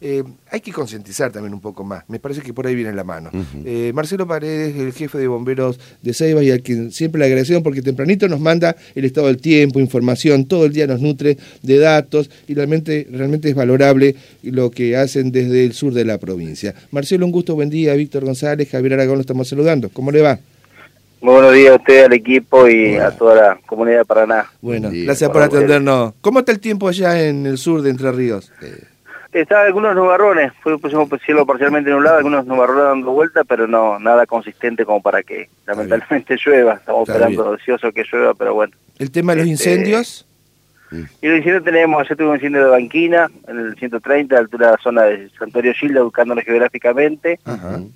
eh, hay que concientizar también un poco más. Me parece que por ahí viene la mano. Eh, Marcelo Paredes, el jefe de bomberos de Ceiba y al quien siempre la agradecemos porque tempranito nos manda el estado del tiempo, información, todo el día nos nutre de datos y realmente, realmente es valorable lo que hacen desde el sur de la provincia. Marcelo, un gusto, buen día. Víctor González, Javier Aragón, lo estamos saludando. ¿Cómo le va? Muy buenos días a usted, al equipo y a toda la comunidad de Paraná. Bueno, gracias por atendernos. ¿Cómo está el tiempo allá en el sur de Entre Ríos? Eh, está algunos nubarrones, pusimos cielo parcialmente nublado, algunos nubarrones dando vuelta, pero no nada consistente como para que lamentablemente llueva. Estamos esperando deseoso que llueva, pero bueno. ¿El tema de los este, incendios? Y los incendios tenemos, ayer tuvimos un incendio de Banquina, en el 130, a altura de la zona de Santuario Gilda, buscándonos geográficamente.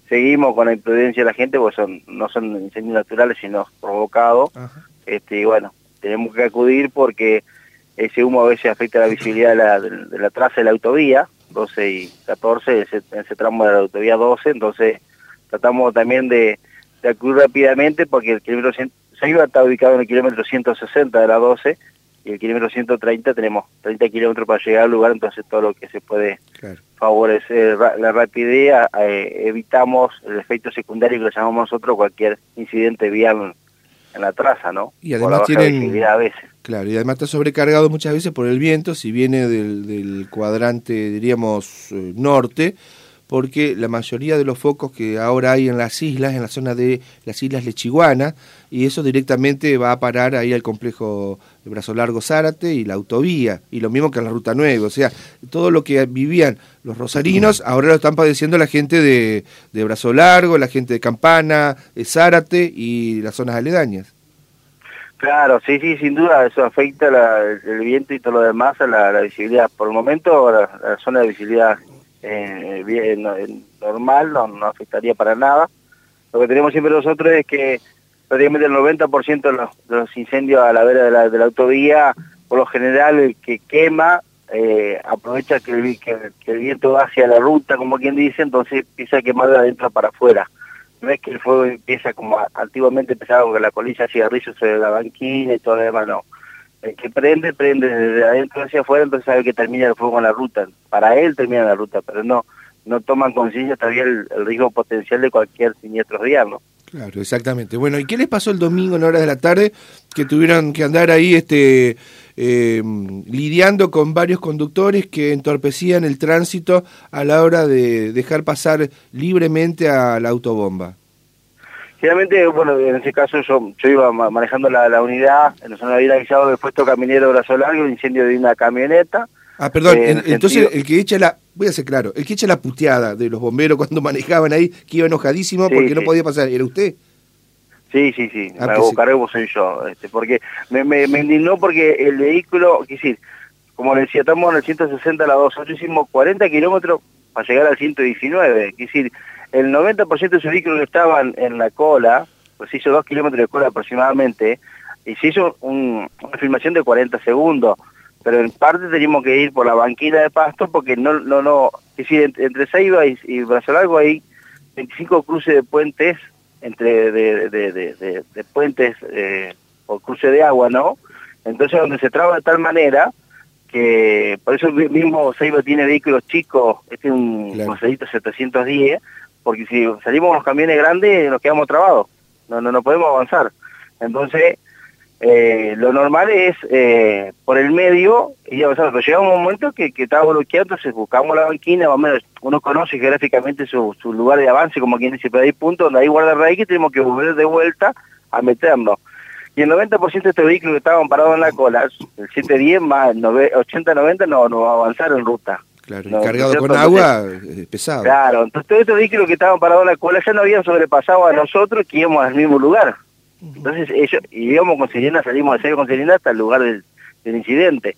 Seguimos con la imprudencia de la gente, porque son no son incendios naturales, sino provocados. Este, y bueno, tenemos que acudir porque ese humo a veces afecta la visibilidad de la, de, la traza de la autovía, 12 y 14, ese, ese tramo de la autovía 12, entonces tratamos también de, acudir rápidamente porque el kilómetro se iba a estar ubicado en el kilómetro 160 de la 12 y el kilómetro 130 tenemos 30 kilómetros para llegar al lugar, entonces todo lo que se puede favorecer la rapidez, eh, evitamos el efecto secundario que lo llamamos nosotros, cualquier incidente vial en la traza, ¿no? Y además tienen... A veces. Claro, y además está sobrecargado muchas veces por el viento, si viene del, del cuadrante, diríamos, eh, norte, porque la mayoría de los focos que ahora hay en las islas, en la zona de las islas Lechiguana, y eso directamente va a parar ahí al complejo de Brazo Largo Zárate y la autovía, y lo mismo que en la Ruta 9, o sea, todo lo que vivían los rosarinos, ahora lo están padeciendo la gente de, de Brazo Largo, la gente de Campana, de Zárate y las zonas aledañas. Claro, sí, sí, sin duda, eso afecta el viento y todo lo demás a la, visibilidad. Por el momento, la zona de visibilidad eh, bien, normal, no, afectaría para nada. Lo que tenemos siempre nosotros es que prácticamente el 90% de los, incendios a la vera de la, la autovía, por lo general el que quema eh, aprovecha que el, que, el, viento va hacia la ruta, como quien dice, entonces empieza a quemar de adentro para afuera. No es que el fuego empieza como antiguamente empezaba con la colilla cigarrillos sobre la banquina y todo lo demás, no el que prende, prende desde adentro hacia afuera, entonces sabe que termina el fuego en la ruta. Para él termina la ruta, pero no no toman conciencia todavía el, riesgo potencial de cualquier siniestro vial, ¿no? Claro, exactamente. Bueno, ¿y qué les pasó el domingo en horas de la tarde que tuvieron que andar ahí este eh, lidiando con varios conductores que entorpecían el tránsito a la hora de dejar pasar libremente a la autobomba? Generalmente, bueno, en ese caso yo, yo iba manejando la, la unidad, en la zona de avisado del puesto caminero Brazo Largo, incendio de una camioneta. Ah, perdón, eh, entonces el que echa la, voy a ser claro, el que echa la puteada de los bomberos cuando manejaban ahí, que iba enojadísimo porque no podía pasar, ¿era usted? Sí, sí, sí, ah, me hago cargo soy yo, este, porque me, me, me, indignó porque el vehículo, qué decir, como le decía, estamos en el 160 a la 2, nosotros hicimos 40 kilómetros para llegar al 119, es decir, el 90% de sus vehículos estaban en la cola, pues hizo dos kilómetros de cola aproximadamente, y se hizo una filmación de 40 segundos, pero en parte teníamos que ir por la banquina de pasto porque no, no, no, es decir, entre Ceiba y, y hay 25 cruces de puentes, entre de, de, de, de puentes eh, o cruce de agua, ¿no? Entonces donde se traba de tal manera que por eso mismo Ceiba tiene vehículos chicos, este es un claro. 710, porque si salimos con los camiones grandes nos quedamos trabados, no, no, no podemos avanzar. Entonces, eh, lo normal es eh, por el medio y avanzar, pero llega un momento que, que estaba bloqueado, entonces buscamos la banquina, más o menos uno conoce geográficamente su, su lugar de avance, como quien dice, pero hay puntos donde hay guarda que tenemos que volver de vuelta a meternos. Y el 90% de estos vehículos que estaban parados en la cola, el 710 más el 80-90 no, no va a avanzar en ruta. Claro, cargado con agua es pesado. Claro, entonces todos estos vehículos que estaban parados en la cola ya no habían sobrepasado a nosotros que íbamos al mismo lugar. Entonces ellos, y íbamos con Serena, salimos de ser con Serena hasta el lugar del, incidente.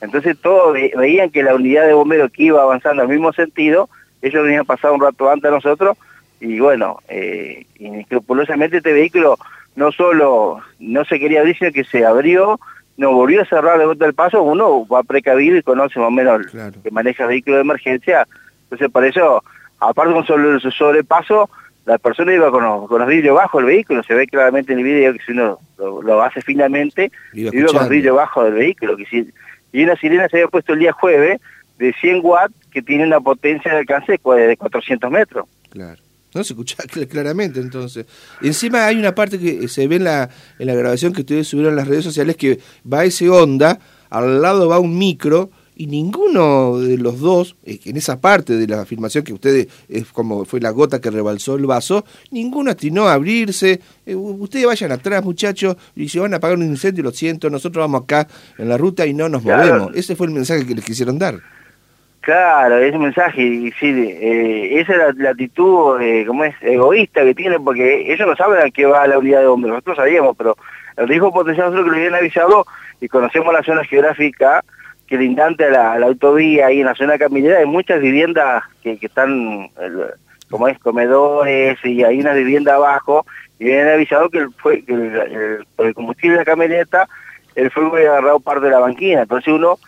Entonces todos veían que la unidad de bomberos que iba avanzando al mismo sentido, ellos venían pasado un rato antes a nosotros, y bueno, eh, inescrupulosamente este vehículo no solo no se quería abrir, sino que se abrió, no volvió a cerrar de vuelta el paso, uno va precavido y conoce más o menos que maneja vehículos de emergencia, entonces por eso, aparte con solo su sobrepaso, la persona iba con los, con los vidrios bajos del vehículo, se ve claramente en el video que si uno lo, hace finamente, iba, con los vidrios bajos del vehículo, que si, y una sirena se había puesto el día jueves de 100 watts que tiene una potencia de alcance de 400 metros. Claro. No se escucha claramente entonces. Encima hay una parte que se ve en la, en la grabación que ustedes subieron en las redes sociales que va ese onda, al lado va un micro y ninguno de los dos, eh, en esa parte de la afirmación que ustedes, es como fue la gota que rebalsó el vaso, ninguno atinó a abrirse. Eh, ustedes vayan atrás, muchachos, y si van a apagar un incendio, lo siento, nosotros vamos acá en la ruta y no nos movemos. Ese fue el mensaje que les quisieron dar. Claro, ese mensaje, y sí, eh, esa es la, actitud, como es, egoísta que tienen, porque ellos no saben a qué va la unidad de bomberos, nosotros sabíamos, pero el riesgo potencial nosotros que lo habían avisado y conocemos la zona geográfica, que lindante a la, autovía ahí en la zona caminera hay muchas viviendas que, están, como es, comedores y hay una vivienda abajo y vienen avisado que, el, fue, que el, combustible de la camioneta el fuego había agarrado parte de la banquina. Entonces uno,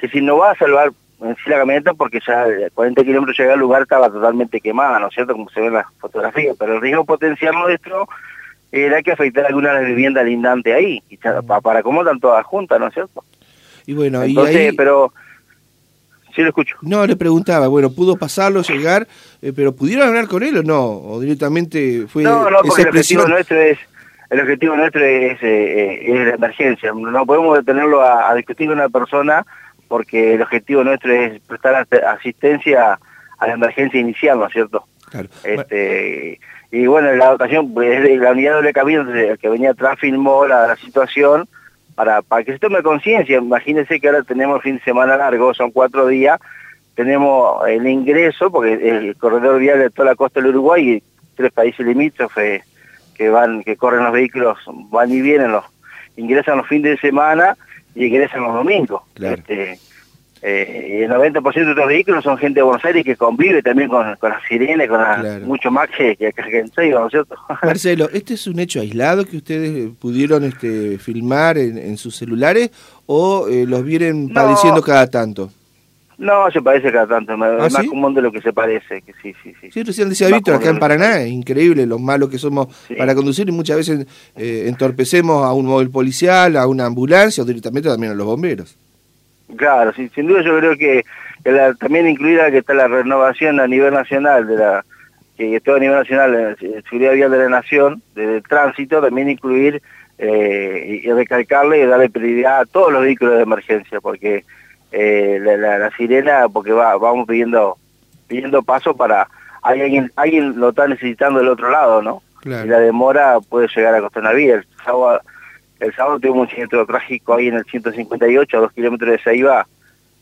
que si no va a salvar en sí la camioneta porque ya 40 kilómetros llega al lugar estaba totalmente quemada, ¿no es cierto? Como se ve en las fotografías, pero el riesgo potencial nuestro era que afectar alguna de las viviendas lindantes ahí, y para, para cómo están todas juntas, ¿no es cierto? Y bueno, Entonces, pero... Sí, lo escucho. No, le preguntaba, bueno, ¿pudo pasarlo, llegar, eh, pero pudieron hablar con él o no? ¿O directamente fue No, no, porque el objetivo nuestro es el objetivo nuestro es, eh, es la emergencia. No podemos detenerlo a, discutir con una persona porque el objetivo nuestro es prestar asistencia a la emergencia inicial, ¿no es cierto? Claro. Este, y bueno, la dotación, pues, la unidad de doble camino, el que venía atrás filmó la, la situación, para, para que se tome conciencia. Imagínense que ahora tenemos fin de semana largo, son cuatro días, tenemos el ingreso, porque el corredor vial de toda la costa del Uruguay y tres países limítrofes que van, que corren los vehículos, van y vienen, los ingresan los fines de semana y ingresan los domingos. Este, eh, y el 90% de los vehículos son gente de Buenos Aires que convive también con, con las sirenas, con mucho más que, que, que en ¿no es cierto? Marcelo, ¿este es un hecho aislado que ustedes pudieron este, filmar en, sus celulares o eh, los vienen padeciendo cada tanto? No, se parece cada tanto, ¿Ah, es más común de lo que se parece, que sí, sí, sí. Sí, recién decía Víctor, acá en Paraná, es increíble lo malos que somos para conducir y muchas veces eh, entorpecemos a un móvil policial, a una ambulancia o directamente también a los bomberos. Claro, sí, sin duda yo creo que, también incluida que está la renovación a nivel nacional de la que todo a nivel nacional la seguridad vial de la nación, del tránsito, también incluir eh, y recalcarle y darle prioridad a todos los vehículos de emergencia, porque eh, la, sirena, porque va, vamos pidiendo pidiendo paso para alguien alguien lo está necesitando del otro lado, ¿no? Y la demora puede llegar a costar una vida. El sábado tuvimos un siniestro trágico ahí en el 158, a dos kilómetros de Seiba,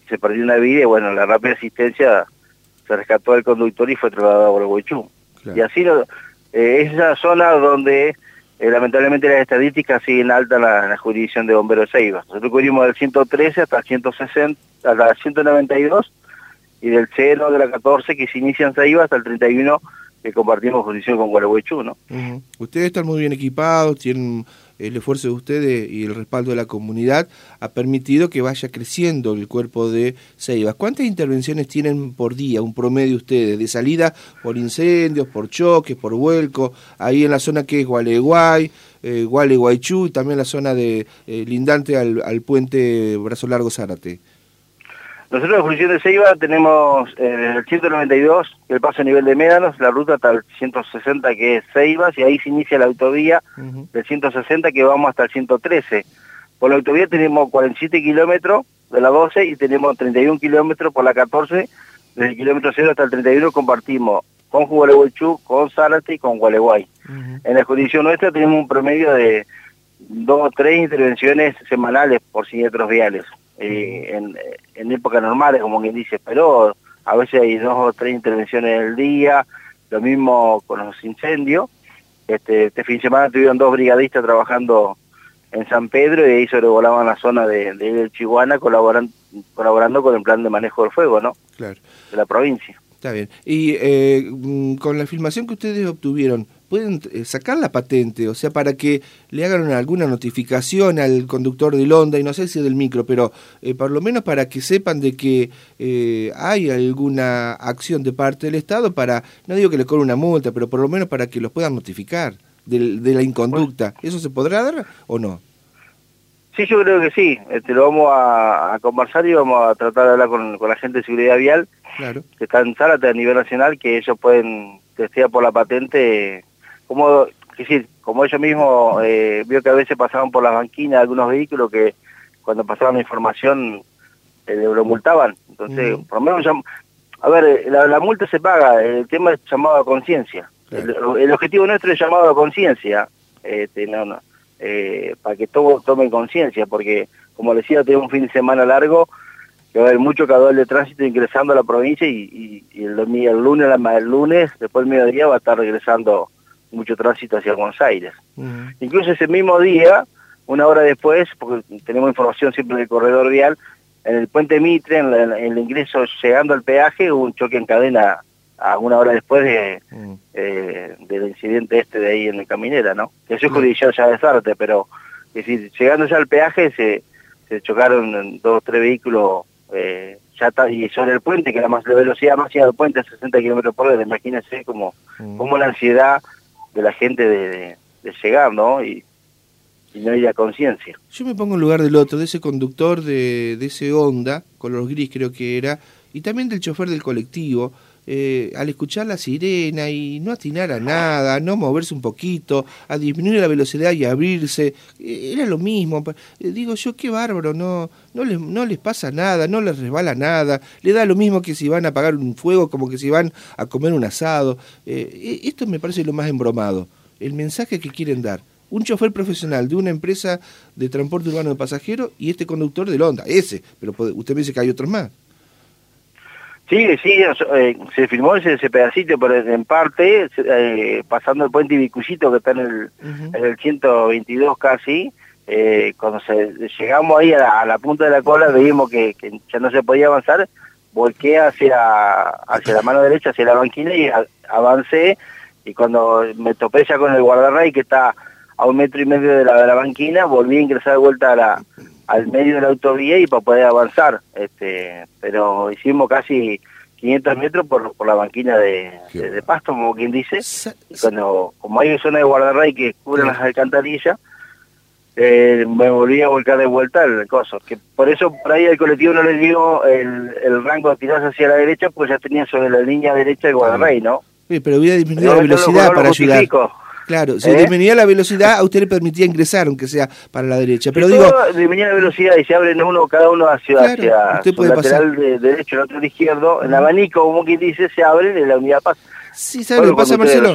se perdió una vida y bueno, la rápida asistencia se rescató al conductor y fue trasladado a Guaychú. Y así eh, es esa zona donde eh, lamentablemente las estadísticas siguen altas en la, jurisdicción de bomberos de Seiba. Nosotros cubrimos del 113 hasta el 160, hasta el 192 y del 0 de la 14 que se inicia en Seiba hasta el 31 que compartimos jurisdicción con Gualeguaychú, ¿no? Ustedes están muy bien equipados, tienen el esfuerzo de ustedes y el respaldo de la comunidad ha permitido que vaya creciendo el cuerpo de Ceibas. ¿Cuántas intervenciones tienen por día, un promedio ustedes, de salida por incendios, por choques, por vuelco, ahí en la zona que es Gualeguay, eh, Gualeguaychú y también la zona de eh, lindante al, al puente Brazo Largo Zárate? Nosotros en función de Ceiba tenemos eh, el 192, el paso a nivel de Médanos, la ruta hasta el 160 que es Ceibas y ahí se inicia la autovía del 160 que vamos hasta el 113. Por la autovía tenemos 47 kilómetros de la 12 y tenemos 31 kilómetros por la 14, desde el kilómetro 0 hasta el 31 compartimos con Gualeguaychú, con Zárate y con Gualeguay. En la jurisdicción nuestra tenemos un promedio de dos o tres intervenciones semanales por siniestros viales. Eh, en, en épocas normales, como quien dice, pero a veces hay dos o tres intervenciones en el día, lo mismo con los incendios. Este, este fin de semana tuvieron dos brigadistas trabajando en San Pedro y ahí sobrevolaban la zona de, de Chihuahua colaborando, colaborando con el plan de manejo del fuego, ¿no? Claro. De la provincia. Está bien. Y eh, mm, con la filmación que ustedes obtuvieron, pueden eh, sacar la patente, o sea, para que le hagan alguna notificación al conductor del Honda, y no sé si del micro, pero eh, por lo menos para que sepan de que eh, hay alguna acción de parte del Estado para, no digo que le cobre una multa, pero por lo menos para que los puedan notificar de, la inconducta. ¿Eso se podrá dar o no? Sí, yo creo que sí. Este, lo vamos a, conversar y vamos a tratar de hablar con, la gente de seguridad vial, que está en Zárate a nivel nacional, que ellos pueden testear por la patente, como, decir, como ellos mismos eh, vio que a veces pasaban por las banquinas algunos vehículos que cuando pasaban la información eh, lo multaban. Entonces, por lo menos, a ver, eh, la, multa se paga, el tema es llamado a conciencia. El, objetivo nuestro es llamado a conciencia, este, no, no, eh, para que todos tomen conciencia, porque, como decía, tenemos un fin de semana largo, que va a haber mucho caudal de tránsito ingresando a la provincia y, el, el, lunes, el lunes, después del mediodía, va a estar regresando mucho tránsito hacia Buenos Aires. Incluso ese mismo día, una hora después, porque tenemos información siempre del corredor vial, en el puente Mitre, en, el ingreso llegando al peaje, hubo un choque en cadena a una hora después de, eh, del incidente este de ahí en el Caminera, ¿no? Que eso es judicial ya de Sarte, pero es decir, llegando ya al peaje se, se chocaron dos o tres vehículos eh, ya está, y sobre el puente, que la, más, la velocidad máxima del puente es 60 kilómetros por hora, imagínense como, mm. como la ansiedad de la gente de, llegar, ¿no? Y, no haya conciencia. Yo me pongo en lugar del otro, de ese conductor de, de ese Honda, color gris creo que era, y también del chofer del colectivo, eh, al escuchar la sirena y no atinar a nada, no moverse un poquito, a disminuir la velocidad y abrirse, eh, era lo mismo. Eh, digo yo, qué bárbaro, no, no, les, no les pasa nada, no les resbala nada, le da lo mismo que si van a apagar un fuego como que si van a comer un asado. Esto me parece lo más embromado, el mensaje que quieren dar un chofer profesional de una empresa de transporte urbano de pasajeros y este conductor del Honda, ese, pero usted me dice que hay otros más. Sí, sí, eh, se filmó ese, pedacito, pero en parte, eh, pasando el puente Ibicucito, que está en el, en el 122 casi, eh, cuando se, llegamos ahí a la, punta de la cola, veíamos que, ya no se podía avanzar, volqué hacia, hacia la mano derecha, hacia la banquina y avancé, y cuando me topé ya con el guardarray que está a un metro y medio de la, de la banquina, volví a ingresar de vuelta a la, al medio de la autovía y para poder avanzar. Este, pero hicimos casi 500 metros por, por la banquina de, pasto, como quien dice. cuando, como hay zona de guardarray que cubren las alcantarillas, eh, me volví a volcar de vuelta el coso. Que por eso por ahí el colectivo no le dio el, el rango de tirarse hacia la derecha, pues ya tenía sobre la línea derecha el guardarray, ¿no? Sí, pero hubiera disminuido la velocidad para ayudar. Claro, si ¿Eh? disminuía la velocidad, a usted le permitía ingresar, aunque sea para la derecha. Pero digo. disminuía la velocidad y se abren uno, cada uno hacia, hacia su lateral de, derecho, el otro de izquierdo. En abanico, como quien dice, se abren y la unidad pasa. Sí, ¿sabe lo que pasa, Marcelo?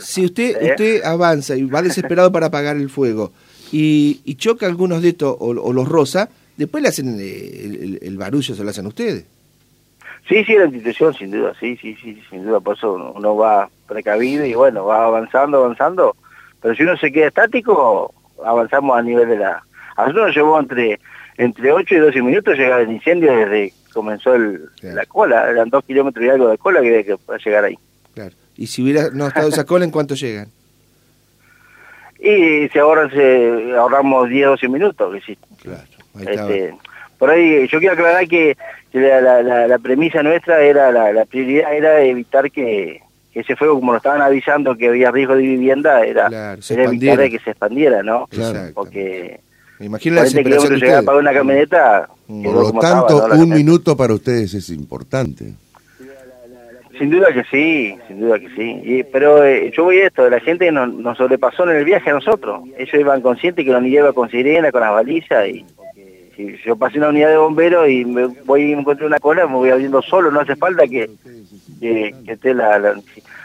Si usted, ¿Eh? usted avanza y va desesperado para apagar el fuego y, y choca algunos de estos o, los rosa, después le hacen el, el barullo, se lo hacen ustedes. Sí, sí, la institución, sin duda, sí, sí, sí, sin duda, por eso uno va precavido y bueno, va avanzando, avanzando, pero si uno se queda estático, avanzamos a nivel de la... A nosotros nos llevó entre, entre 8 y 12 minutos llegar el incendio desde que comenzó el, la cola, eran 2 kilómetros y algo de cola que había que llegar ahí. Claro, y si hubiera no estado esa cola, ¿en cuánto llegan? Y se ahorran, se, ahorramos 10, 12 minutos, que sí. Claro, ahí este, por ahí yo quiero aclarar que la, la, premisa nuestra era, la, prioridad era evitar que, ese fuego, como nos estaban avisando que había riesgo de vivienda, era, evitar que se expandiera, ¿no? Claro, Porque... Imagínate que llegar para una camioneta... Mm. Por lo tanto, un minuto para ustedes es importante. Sin duda que sí, sin duda que sí. pero eh, yo voy a esto, la gente nos, nos sobrepasó en el viaje a nosotros. Ellos iban conscientes que nos lleva con sirena, con las balizas y si yo pasé una unidad de bomberos y me voy y encuentro una cola, me voy abriendo solo, no hace falta que, que, esté la,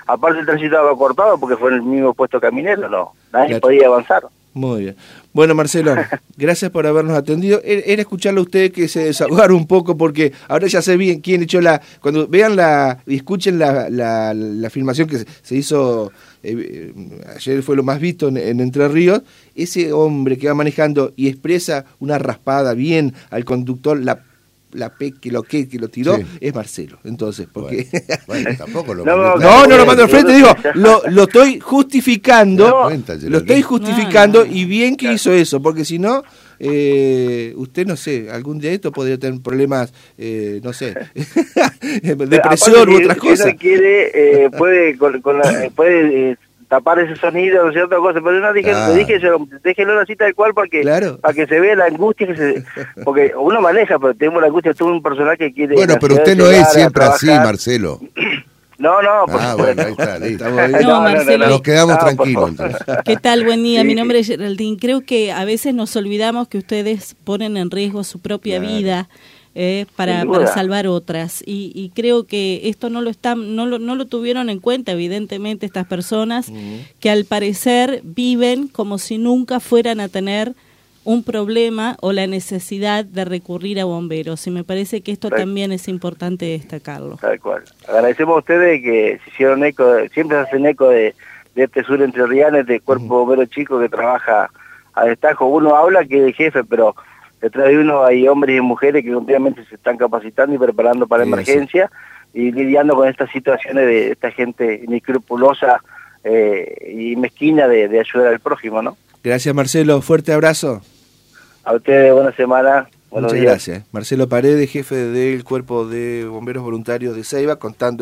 Aparte el tránsito estaba cortado porque fue en el mismo puesto caminero, no, nadie podía avanzar. Muy bien. Bueno, Marcelo, gracias por habernos atendido. Era escucharlo a usted que se desahogara un poco porque ahora ya sé bien quién echó la... Cuando vean la y escuchen la, la, la filmación que se hizo, eh, ayer fue lo más visto en, Entre Ríos, ese hombre que va manejando y expresa una raspada bien al conductor, la la P que lo que, que lo tiró es Marcelo. Entonces, porque. Bueno, tampoco lo no, no, no, lo mando al frente, digo, lo, lo estoy justificando. lo estoy justificando y bien que hizo eso, porque si no. Eh, usted no sé, algún día esto podría tener problemas, eh, no sé, depresión u otras cosas. Si quiere, eh, puede, con, puede tapar ese sonido, no sé, otra cosa, pero no dije, le dije, déjenlo así tal cual porque, para que se vea la angustia que se, porque uno maneja, pero tenemos la angustia, tuvo un personaje que quiere... Bueno, pero usted no es siempre así, Marcelo. No, no, por ah, bueno, ahí está, listo. No, Marcelo. Nos quedamos tranquilos. Entonces. ¿Qué tal? Buen día. Mi nombre es Geraldine. Creo que a veces nos olvidamos que ustedes ponen en riesgo su propia vida eh, para, para, salvar otras. Y, y, creo que esto no lo, están, no, lo, no lo tuvieron en cuenta, evidentemente, estas personas que al parecer viven como si nunca fueran a tener un problema o la necesidad de recurrir a bomberos. Y me parece que esto también es importante destacarlo. Tal cual. Agradecemos a ustedes que se hicieron eco, siempre se hacen eco de, de este sur entre Rianes, de cuerpo bombero chico que trabaja a destajo. Uno habla que es jefe, pero detrás de uno hay hombres y mujeres que continuamente se están capacitando y preparando para emergencia y lidiando con estas situaciones de esta gente inescrupulosa eh, y mezquina de, ayudar al prójimo, ¿no? Gracias Marcelo, fuerte abrazo. A ustedes, buena semana. Muchas gracias. Marcelo Paredes, jefe del Cuerpo de Bomberos Voluntarios de Ceiba, contando